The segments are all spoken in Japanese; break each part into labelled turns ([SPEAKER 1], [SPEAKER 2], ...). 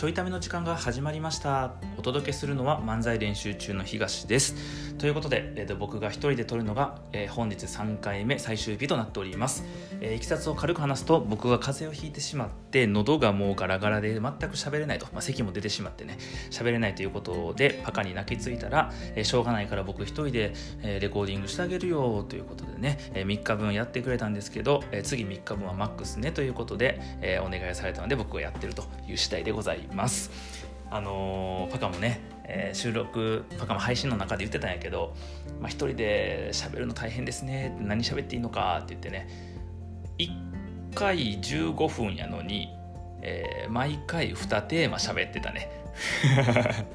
[SPEAKER 1] ちょいための時間が始まりました。お届けするのは漫才練習中の東です。ということで、えー、と僕が一人で撮るのが、えー本日3回目最終日となっております、えーいきさつを軽く話すと僕が風邪をひいてしまって喉がもうガラガラで全く喋れないと、まあ、咳も出てしまってね喋れないということでパカに泣きついたら、えーしょうがないから僕一人で、えレコーディングしてあげるよということでね、え3日分やってくれたんですけど、え次3日分はマックスねということで、えお願いされたので僕がやってるという次第でございます。あのパカもね、えー収録パカも配信の中で言ってたんやけど、まあ、一人で喋るの大変ですね何喋っていいのかって言ってね1回15分やのに、えー毎回2テーマ喋ってたね。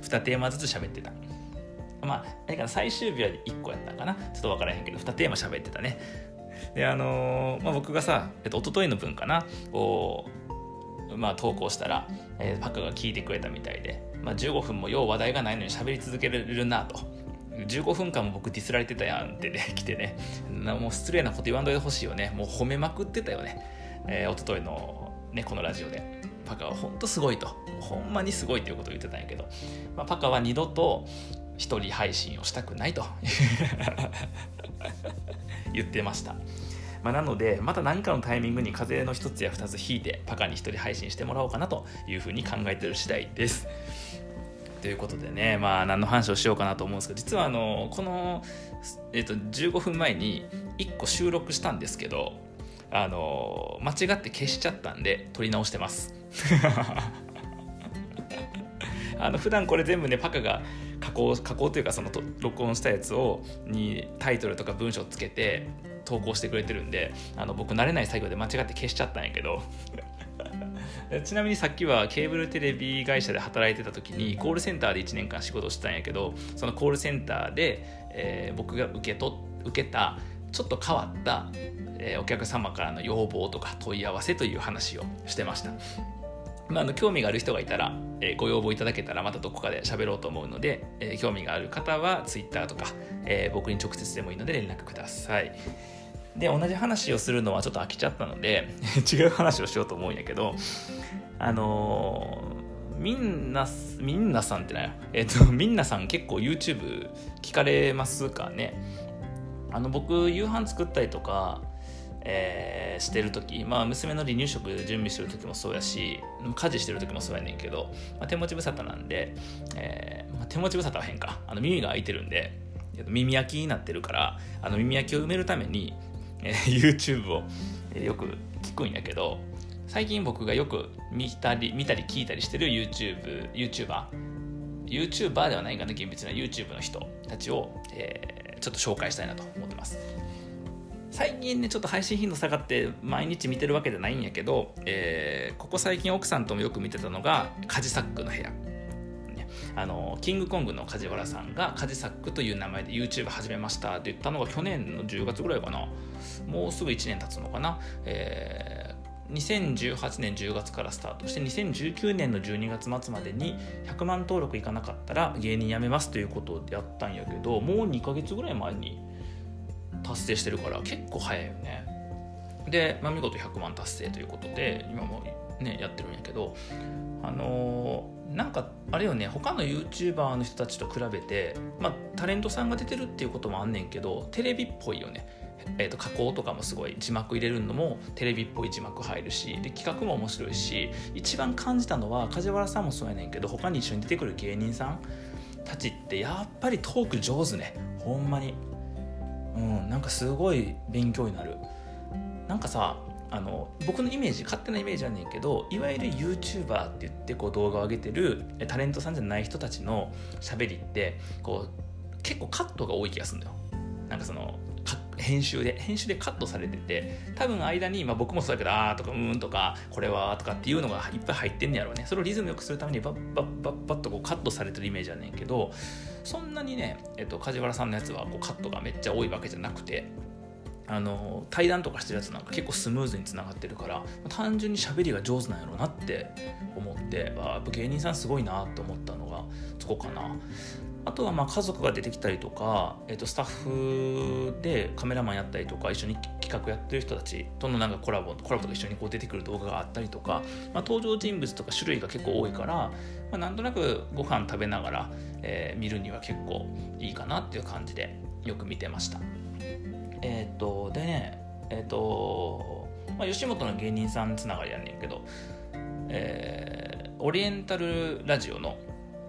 [SPEAKER 1] 2テーマずつ喋ってた。まあか最終日は1個やったかな。ちょっと分からへんけど2テーマ喋ってたね。であのーまあ、僕がさ、えっと一昨日の分かなを、まあ、投稿したら、えーパカが聞いてくれたみたいで、まあ、15分もよう話題がないのに喋り続けられるなと。15分間も僕ディスられてたやんってね 来てね。もう失礼なこと言わんといてほしいよね。もう褒めまくってたよね、えー、一昨日のねこのラジオで。パカは本当すごいと。ほんまにすごいということを言ってたんやけど、まあ、パカは二度と一人配信をしたくないと。言ってました、まあ、なのでまた何かのタイミングに風邪の一つや二つ引いてパカに一人配信してもらおうかなというふうに考えてる次第です。ということでねまあ何の話をしようかなと思うんですけど実はあのこの、えっと15分前に1個収録したんですけどあの間違って消しちゃったんで撮り直してます。あの普段これ全部ねパカが加工加工というかその録音したやつをにタイトルとか文章つけて投稿してくれてるんであの僕慣れない作業で間違って消しちゃったんやけど ちなみにさっきはケーブルテレビ会社で働いてた時にコールセンターで1年間仕事をしてたんやけどそのコールセンターで、えー僕が受けと受けたちょっと変わった、えーお客様からの要望とか問い合わせという話をしてました。まあ、あの興味がある人がいたら、えーご要望いただけたらまたどこかで喋ろうと思うので、えー興味がある方は Twitter とか、えー僕に直接でもいいので連絡ください。で同じ話をするのはちょっと飽きちゃったので 違う話をしようと思うんやけどあのーみんなみんなさんってなえっ、とみんなさん結構 YouTube 聞かれますかね？あの僕夕飯作ったりとか、えーしてる時、まあ、娘の離乳食準備してる時もそうやし家事してる時もそうやねんけど、まあ、手持ち無沙汰なんで、えーまあ、手持ち無沙汰は変か。あの耳が開いてるんで耳焼きになってるからあの耳焼きを埋めるために、え YouTube をえよく聞くんやけど最近僕がよく見たり見たり聞いたりしてる YouTube YouTuber YouTuber ではないかな厳密な YouTube の人たちを、えーちょっと紹介したいなと思ってます。最近ねちょっと配信頻度下がって毎日見てるわけじゃないんやけど、えーここ最近奥さんともよく見てたのがカジサックの部屋。あのキングコングの梶原さんがカジサックという名前で YouTube 始めましたって言ったのが去年の10月ぐらいかな。もうすぐ1年経つのかな、えー2018年10月からスタートして2019年の12月末までに100万登録いかなかったら芸人辞めますということをやったんやけどもう2ヶ月ぐらい前に達成してるから結構早いよね。で、まあ、見事100万達成ということで今もねやってるんやけどあのーなんかあれよね他の YouTuber の人たちと比べて、まあ、タレントさんが出てるっていうこともあんねんけどテレビっぽいよね。えー、と加工とかもすごい字幕入れるのもテレビっぽい字幕入るしで企画も面白いし一番感じたのは梶原さんもそうやねんけど他に一緒に出てくる芸人さんたちってやっぱりトーク上手ね。ほんまに。うんなんかすごい勉強になる。なんかさあの僕のイメージ勝手なイメージやねんけどいわゆる YouTuber って言ってこう動画を上げてるタレントさんじゃない人たちの喋りってこう結構カットが多い気がするんだよ。なんかその編集で編集でカットされてて多分間に、まあ、僕もそうだけど「あ」とか「うん」とか「これは」とかっていうのがいっぱい入ってんねやろうね。それをリズムよくするためにバッバッバッバッとこうカットされてるイメージやねんけどそんなにね、えっと、梶原さんのやつはこうカットがめっちゃ多いわけじゃなくてあの対談とかしてるやつなんか結構スムーズにつながってるから単純に喋りが上手なんやろうなって思ってあやっぱ芸人さんすごいなと思ったのがそこかなあとはまあ家族が出てきたりとか、えー、とスタッフでカメラマンやったりとか一緒に企画やってる人たちとのなんかコラボコラボとか一緒にこう出てくる動画があったりとか、まあ、登場人物とか種類が結構多いから、まあ、なんとなくご飯食べながら、えー、見るには結構いいかなっていう感じでよく見てました。えっ、ー、とでねえっ、ー、と、まあ、吉本の芸人さんつながりやんねんけど、えー、オリエンタルラジオの、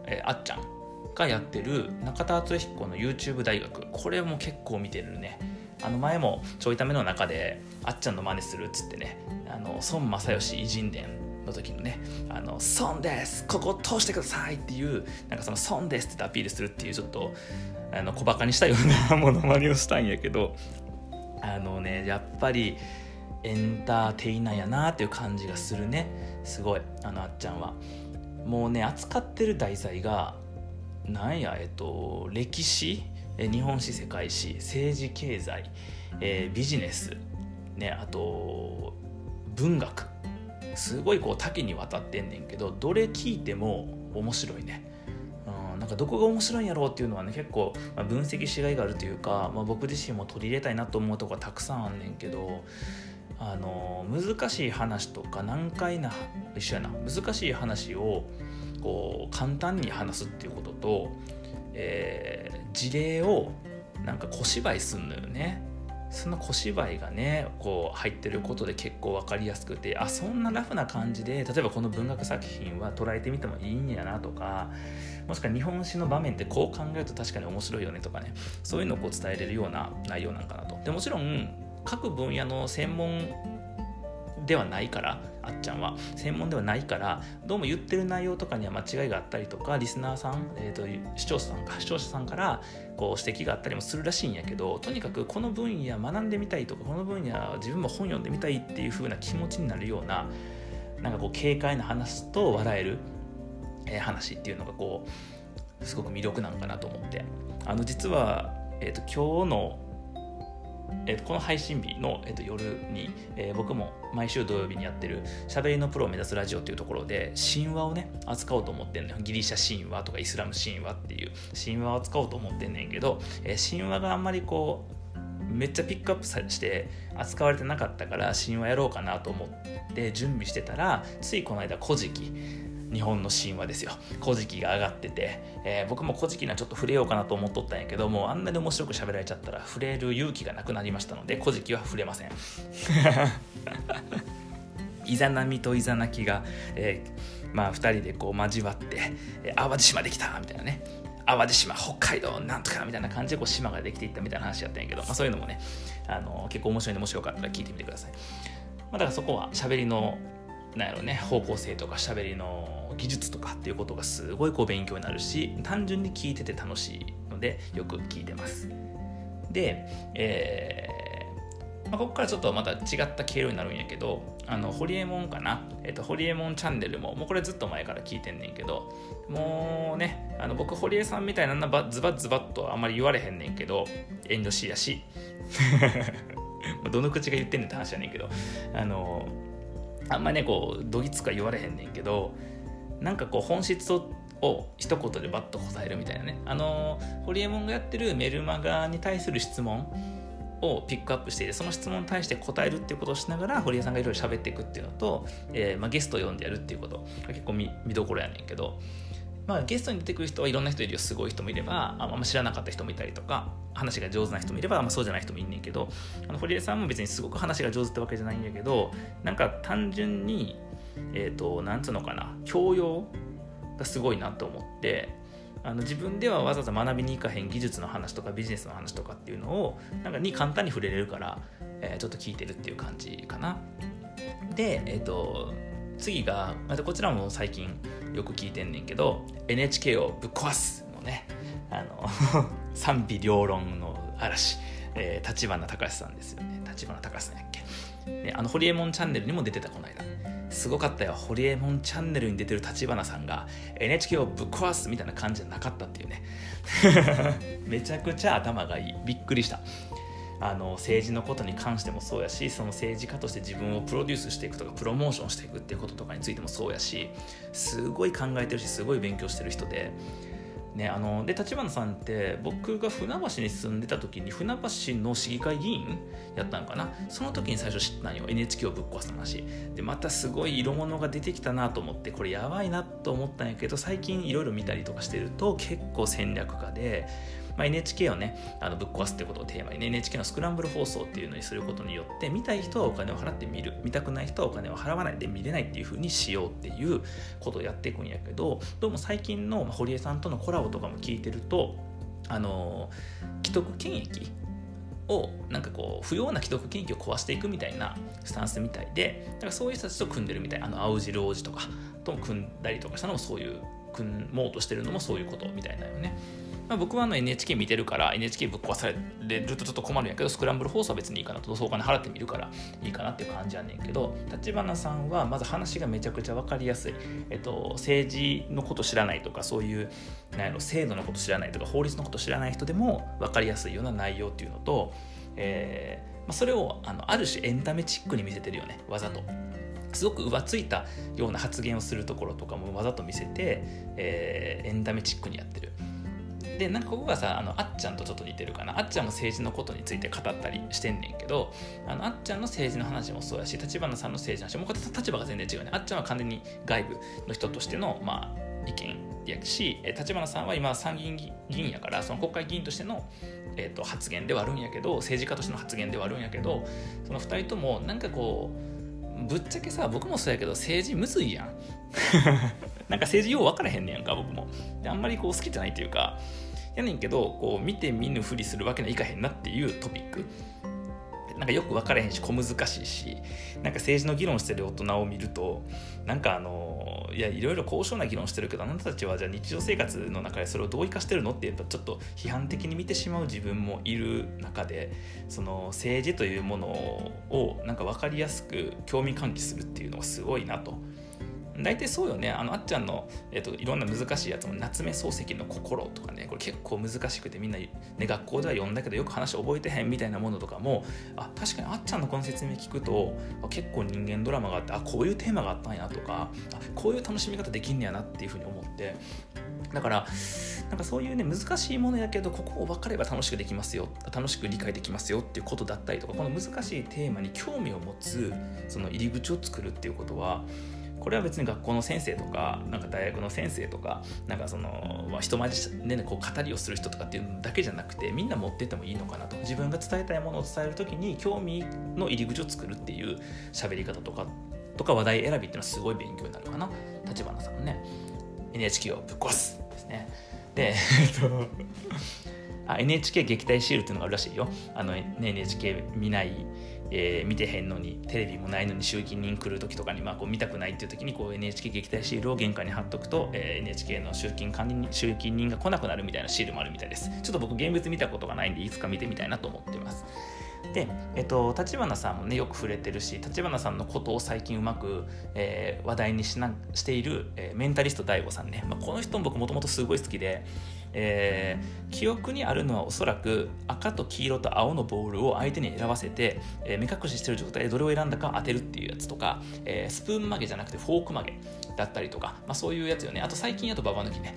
[SPEAKER 1] えー、あっちゃんがやってる中田敦彦の YouTube 大学。これも結構見てるね。あの前もちょいための中であっちゃんの真似するっつってねあの孫正義偉人伝の時のね「あの孫です。ここ通してください」っていうなんかその「孫です」ってアピールするっていうちょっとあの小バカにしたようなものまねをしたんやけどあのねやっぱりエンターテイナーやなっていう感じがするね。すごい。あのあっちゃんは。もうね扱ってる題材がなんやえっと歴史？日本史世界史？政治経済、えー、ビジネス？ねあと文学？すごいこう多岐にわたってんねんけどどれ聞いても面白いね。うん、なんかどこが面白いんやろうっていうのはね結構、まあ、分析しがいがあるというか、まあ、僕自身も取り入れたいなと思うとこがたくさんあんねんけどあの難しい話とか難解な一緒やな。難しい話をこう簡単に話すっていうことと、えー、事例をなんか小芝居すんのよね。その小芝居がねこう入ってることで結構分かりやすくてあそんなラフな感じで例えばこの文学作品は捉えてみてもいいんやなとかもしくは日本史の場面ってこう考えると確かに面白いよねとかねそういうのをこう伝えれるような内容なんかなと。でもちろん各分野の専門ではないからあっちゃんは。専門ではないからどうも言ってる内容とかには間違いがあったりとかリスナーさん、えーと、視聴者さんか視聴者さんからこう指摘があったりもするらしいんやけどとにかくこの分野学んでみたいとかこの分野自分も本読んでみたいっていう風な気持ちになるようななんかこう軽快な話と笑える、え、話っていうのがこうすごく魅力なのかなと思って。あの実は、えーと今日のえー、この配信日の、えー、と夜に、えー、僕も毎週土曜日にやってる「しゃべりのプロを目指すラジオ」っていうところで神話をね扱おうと思ってんのよ。ギリシャ神話とかイスラム神話っていう神話を扱おうと思ってんねんけど、えー、神話があんまりこうめっちゃピックアップして扱われてなかったから神話やろうかなと思って準備してたらついこの間「古事記」日本の神話ですよ「古事記」が上がってて、えー、僕も「古事記」にはちょっと触れようかなと思っとったんやけどもうあんなに面白く喋られちゃったら触れる勇気がなくなりましたので「古事記」は触れません。イザナミとイザナキが、えー、まあ、2人でこう交わって「淡路島できた!」みたいなね。淡路島北海道なんとかみたいな感じでこう島ができていったみたいな話やったんやけど、まあ、そういうのもねあの結構面白いんでもしよかったら聞いてみてください、まあ、だからそこは喋りのなんやろね方向性とか喋りの技術とかっていうことがすごいこう勉強になるし単純に聞いてて楽しいのでよく聞いてます。で、えーまあ、ここからちょっとまた違った経路になるんやけどあのホリエモンかな、えっと、ホリエモンチャンネルももうこれずっと前から聞いてんねんけどもうねあの僕ホリエさんみたいなズバズバッとあんまり言われへんねんけど遠慮しやし。どの口が言ってんねんって話やねんけどあのあんまねこうどぎつか言われへんねんけどなんかこう本質を一言でバッと答えるみたいなね。あのホリエモンがやってるメルマガに対する質問をピックアップしてその質問に対して答えるっていうことをしながら堀江さんがいろいろ喋っていくっていうのと、えーまあ、ゲストを呼んでやるっていうことが結構見どころやねんけど、まあ、ゲストに出てくる人はいろんな人いるよすごい人もいればあんま知らなかった人もいたりとか話が上手な人もいれば、まあ、そうじゃない人もいんねんけどあの堀江さんも別にすごく話が上手ってわけじゃないんやけどなんか単純にえっ、ー、となんつうのかな教養がすごいなと思ってあの自分ではわざわざ学びに行かへん技術の話とかビジネスの話とかっていうのをなんかに簡単に触れれるから、えー、ちょっと聞いてるっていう感じかな。で、えっ、ー、と次がまたこちらも最近よく聞いてんねんけど NHK をぶっ壊すのね。あの 賛否両論の嵐、えー、立花隆さんですよね。立花隆さんやっけ、ね、あのホリエモンチャンネルにも出てたこの間。すごかったよ。ホリエモンチャンネルに出てる立花さんが NHK をぶっ壊すみたいな感じじゃなかったっていうね。めちゃくちゃ頭がいい。びっくりした。あの政治のことに関してもそうやしその政治家として自分をプロデュースしていくとかプロモーションしていくっていうこととかについてもそうやしすごい考えてるしすごい勉強してる人でね、あので立花さんって僕が船橋に住んでた時に船橋の市議会議員やったんかな？その時に最初知ったんよ。NHK をぶっ壊す話。でまたすごい色物が出てきたなと思ってこれやばいなと思ったんやけど最近いろいろ見たりとかしてると結構戦略家でまあ、NHK をねあのぶっ壊すってことをテーマに、ね、NHK のスクランブル放送っていうのにすることによって見たい人はお金を払って見る見たくない人はお金を払わないで見れないっていう風にしようっていうことをやっていくんやけどどうも最近の堀江さんとのコラボとかも聞いてるとあの既得権益をなんかこう不要な既得権益を壊していくみたいなスタンスみたいでだからそういう人たちと組んでるみたいあの青汁王子とかと組んだりとかしたのもそういう組もうとしてるのもそういうことみたいなよね。まあ、僕はあの NHK 見てるから NHK ぶっ壊されるとちょっと困るんやけどスクランブル放送は別にいいかなとそうお金払ってみるからいいかなっていう感じやねんけど立花さんはまず話がめちゃくちゃ分かりやすい、えっと、政治のこと知らないとかそういうなんやろ制度のこと知らないとか法律のこと知らない人でも分かりやすいような内容っていうのと、えーまあ、それをあのある種エンタメチックに見せてるよねわざと。すごく浮ついたような発言をするところとかもわざと見せて、えー、エンタメチックにやってる。でなんかここがさあのあっちゃんとちょっと似てるかな。あっちゃんも政治のことについて語ったりしてんねんけどあのあっちゃんの政治の話もそうやし立花さんの政治の話もこれ立場が全然違うねあっちゃんは完全に外部の人としての、まあ、意見やし立花さんは今参議院議員やからその国会議員としての、えーと、発言ではあるんやけど政治家としての発言ではあるんやけどその2人ともなんかこうぶっちゃけさ僕もそうやけど政治むずいやん。なんか政治よう分からへんねやんか僕も。であんまりこう好きじゃないというかやねんけどこう見て見ぬふりするわけにはいかへんなっていうトピック。なんかよく分からへんし小難しいしなんか政治の議論してる大人を見るとなんかあのいやいろいろ高尚な議論してるけどあなたたちはじゃあ日常生活の中でそれをどう生かしてるのって言うとちょっと批判的に見てしまう自分もいる中でその政治というものをなんか分かりやすく興味喚起するっていうのがすごいなと。大体そうよね。あのあっちゃんの、えーと、いろんな難しいやつも夏目漱石の心とかね。結構難しくてみんな、ね、学校では読んだけどよく話覚えてへんみたいなものとかもあ確かにあっちゃんのこの説明聞くと結構人間ドラマがあってあこういうテーマがあったんやとかあこういう楽しみ方できんねやなっていうふうに思って。だからなんかそういうね難しいものやけどここを分かれば楽しくできますよ楽しく理解できますよっていうことだったりとかこの難しいテーマに興味を持つその入り口を作るっていうことはこれは別に学校の先生とかなんか大学の先生とかなんかその、まあ、人前で、ね、こう語りをする人とかっていうだけじゃなくてみんな持ってってもいいのかなと。自分が伝えたいものを伝える時に興味の入り口を作るっていう喋り方とかとか話題選びっていうのはすごい勉強になるかな。立花さんのね。NHK をぶっ壊す。ですね。でえっとあ NHK 撃退シールっていうのがあるらしいよ。あの、ね、NHK 見ないえー、見てへんのにテレビもないのに集金人来る時とかに、まあ、こう見たくないっていう時にこう NHK 撃退シールを玄関に貼っとくと、えー、NHK の集金管理集金人が来なくなるみたいなシールもあるみたいです。ちょっと僕現物見たことがないんでいつか見てみたいなと思ってます。で、えっと、立花さんもねよく触れてるし立花さんのことを最近うまく、えー、話題にしなしている、えー、メンタリスト DAIGO さんね、まあ、この人も僕もともとすごい好きでえー、記憶にあるのはおそらく赤と黄色と青のボールを相手に選ばせて、えー、目隠ししてる状態でどれを選んだか当てるっていうやつとか、えー、スプーン曲げじゃなくてフォーク曲げだったりとか、まあ、そういうやつよね。あと最近やとババ抜きね。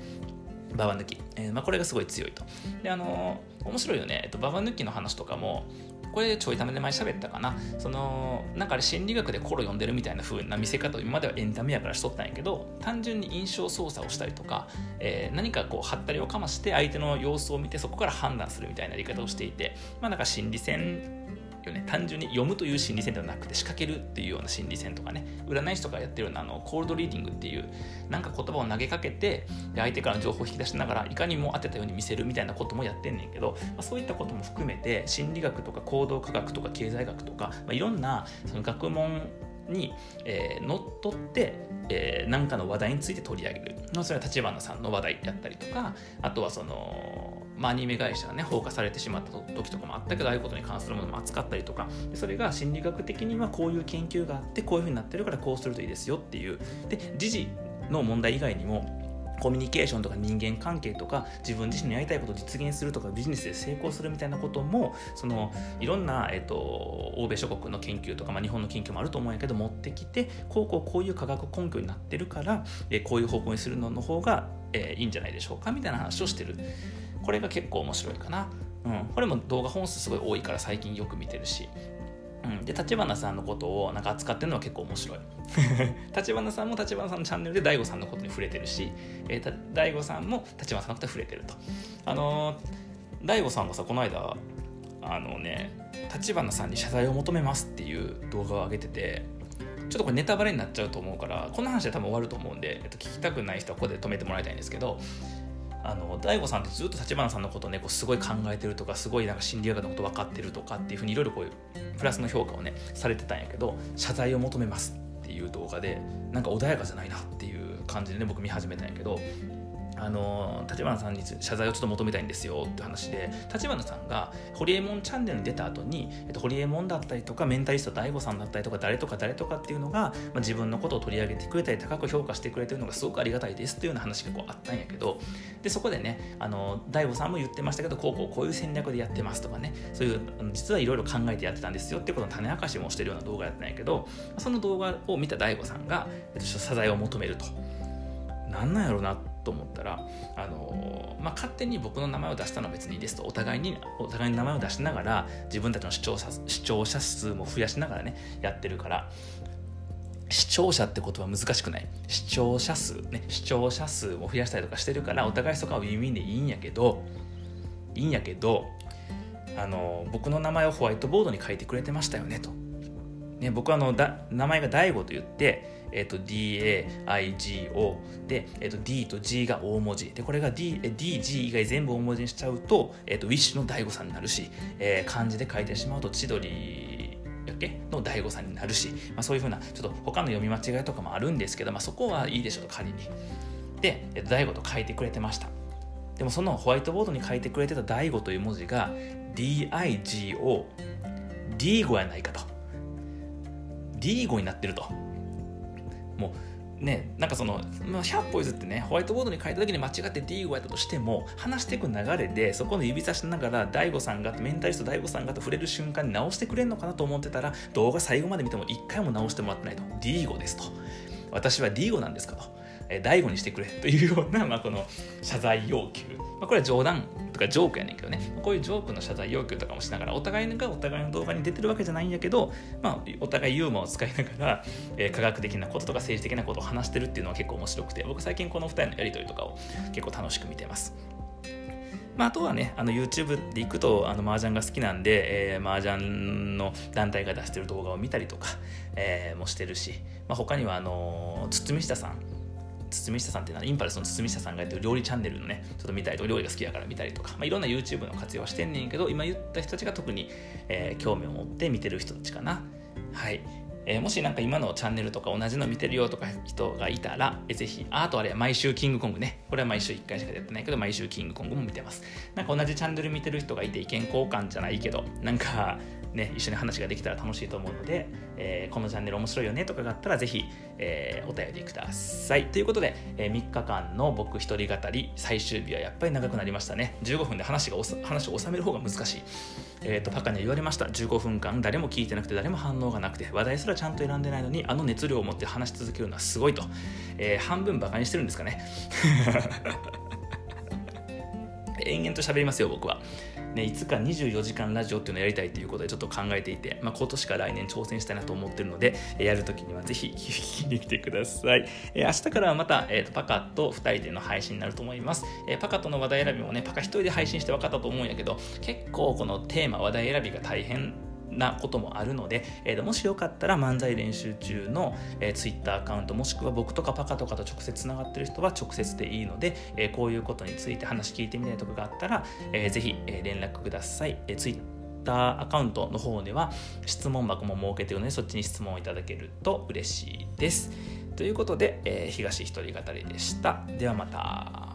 [SPEAKER 1] ババ抜き、えーまあ、これがすごい強いと。であのー、面白いよね、えっと、ババ抜きの話とかもこれちょいためで前喋ったかな。そのなんかあれ心理学で心読んでるみたいな風な見せ方を今まではエンタメやからしとったんやけど単純に印象操作をしたりとか、えー、何かこうはったりをかまして相手の様子を見てそこから判断するみたいなやり方をしていてまあなんか心理戦よね。単純に読むという心理戦ではなくて仕掛けるっていうような心理戦とかね。占い師とかやってるようなあのコールドリーディングっていうなんか言葉を投げかけて相手からの情報を引き出しながらいかにも当てたように見せるみたいなこともやってんねんけど、まあ、そういったことも含めて心理学とか行動科学とか経済学とか、まあ、いろんなその学問に、えー、のっとって、えー、何かの話題について取り上げる、まあ、それは立花さんの話題やったりとかあとはそのまあ、アニメ会社がね放火されてしまった時とかもあったけどああいうことに関するものも扱ったりとかそれが心理学的にはこういう研究があってこういうふうになってるからこうするといいですよっていう。で時事の問題以外にもコミュニケーションとか人間関係とか自分自身のやりたいことを実現するとかビジネスで成功するみたいなこともそのいろんな、えっと、欧米諸国の研究とか、まあ、日本の研究もあると思うんやけど持ってきてこうこうこういう科学根拠になってるから、えこういう方向にするのの方が、えー、いいんじゃないでしょうかみたいな話をしてる。これが結構面白いかな。うん、これも動画本数すごい多いから最近よく見てるし、うん、で立花さんのことをなんか扱ってるのは結構面白い。立花さんも立花さんのチャンネルで DAIGO さんのことに触れてるし、えー、DAIGO さんも立花さんのことに触れてると。あのー、DAIGO さんがさこの間あのね立花さんに謝罪を求めますっていう動画を上げててちょっとこれネタバレになっちゃうと思うからこの話で多分終わると思うんで、えっと、聞きたくない人はここで止めてもらいたいんですけどあの大悟さんってずっと立花さんのことをねこうすごい考えてるとかすごいなんか心理学のこと分かってるとかっていうふうにいろいろこういうプラスの評価をねされてたんやけど謝罪を求めますっていう動画でなんか穏やかじゃないなっていう感じでね僕見始めたんやけどあの立花さんに謝罪をちょっと求めたいんですよって話で立花さんがホリエモンチャンネルに出た後に、えっと、ホリエモンだったりとかメンタリスト DAIGO さんだったりとか誰とか誰とかっていうのが、まあ、自分のことを取り上げてくれたり高く評価してくれてるのがすごくありがたいですっていうような話がこうあったんやけどでそこでねあの DAIGO さんも言ってましたけどこうこうこういう戦略でやってますとかねそういう実はいろいろ考えてやってたんですよってことの種明かしもしてるような動画やったんやけどその動画を見た DAIGO さんが、えっと、謝罪を求めると。なんなんやろうなと思ったら、あのまあ、勝手に僕の名前を出したのは別にいいですと。お互いにお互いに名前を出しながら自分たちの視聴者視聴者数も増やしながらねやってるから。視聴者って言葉難しくない？視聴者数？ね視聴者数も増やしたりとかしてるからお互いそこはウィンウィンでいいんやけどいいんやけどあの僕の名前をホワイトボードに書いてくれてましたよねと、ね、僕はあのだ名前が DAIGO と言ってえっ、と、DAIGO で、えっ、と、D と G が大文字。でこれが D、DG 以外全部大文字にしちゃうと,、えっ、ー、とウィッシュの DAIGO さんになるし、えー、漢字で書いてしまうと千鳥の DAIGO さんになるし、まあ、そういうふうなちょっと他の読み間違いとかもあるんですけど、まあ、そこはいいでしょう仮に。で、えっと、DAIGO と書いてくれてました。でもそのホワイトボードに書いてくれてた DAIGO という文字が DIGO D 語やないかと。D 語になってると。もうね、なんかその、まあ、100歩譲ってねホワイトボードに書いた時に間違って D 語やったとしても話していく流れでそこの指差しながら D5 さんがメンタリスト D5 さんがと触れる瞬間に直してくれるのかなと思ってたら動画最後まで見ても1回も直してもらってないと。D 語ですと。私は D 語なんですかと。えー、大悟にしてくれというような、まあ、この謝罪要求、まあ、これは冗談。かジョークやねんけどねこういうジョークの謝罪要求とかもしながらお互いがお互いの動画に出てるわけじゃないんやけど、まあ、お互いユーモアを使いながら、えー、科学的なこととか政治的なことを話してるっていうのは結構面白くて僕最近この2人のやり取りとかを結構楽しく見てます。まあ、あとはね、あの YouTube で行くと、あの麻雀が好きなんで、えー、麻雀の団体が出してる動画を見たりとか、えー、もしてるし、まあ、他には、あの堤下さん堤下さんっていうのはインパルスの堤下さんがやってる料理チャンネルのねちょっと見たりと料理が好きだから見たりとか、まあ、いろんな YouTube の活用はしてんねんけど今言った人たちが特に、えー、興味を持って見てる人たちかなはいえー、もしなんか今のチャンネルとか同じの見てるよとか人がいたら、えー、ぜひ、あとあれ毎週キングコングね。これは毎週1回しかやってないけど、毎週キングコングも見てます。なんか同じチャンネル見てる人がいて意見交換じゃないけど、なんかね、一緒に話ができたら楽しいと思うので、えー、このチャンネル面白いよねとかがあったらぜひ、えー、お便りください。ということで、えー、3日間の僕一人語り最終日はやっぱり長くなりましたね。15分で話が話を収める方が難しい。えっ、と、パカには言われました。15分間誰も聞いてなくて誰も反応がなくて話題すらちゃんと選んでないのにあの熱量を持って話し続けるのはすごいと。え半分バカにしてるんですかね。延々と喋りますよ僕は。ね、いつか24時間ラジオっていうのをやりたいということでちょっと考えていて、まあ、今年か来年挑戦したいなと思ってるので、やるときにはぜひ 聞きに来てください。えー、明日からはまた、えーと、パカと2人での配信になると思います。えー、パカとの話題選びもね、パカ1人で配信して分かったと思うんやけど、結構このテーマ、話題選びが大変なこともあるので、えー、もしよかったら漫才練習中の、えー、Twitter アカウントもしくは僕とかパカとかと直接つながってる人は直接でいいので、えー、こういうことについて話聞いてみたいとかがあったら、えー、ぜひ、えー、連絡ください。えー、Twitter アカウントの方では質問箱も設けてるのでそっちに質問をいただけると嬉しいです。ということで、えー、東一人語りでした。ではまた。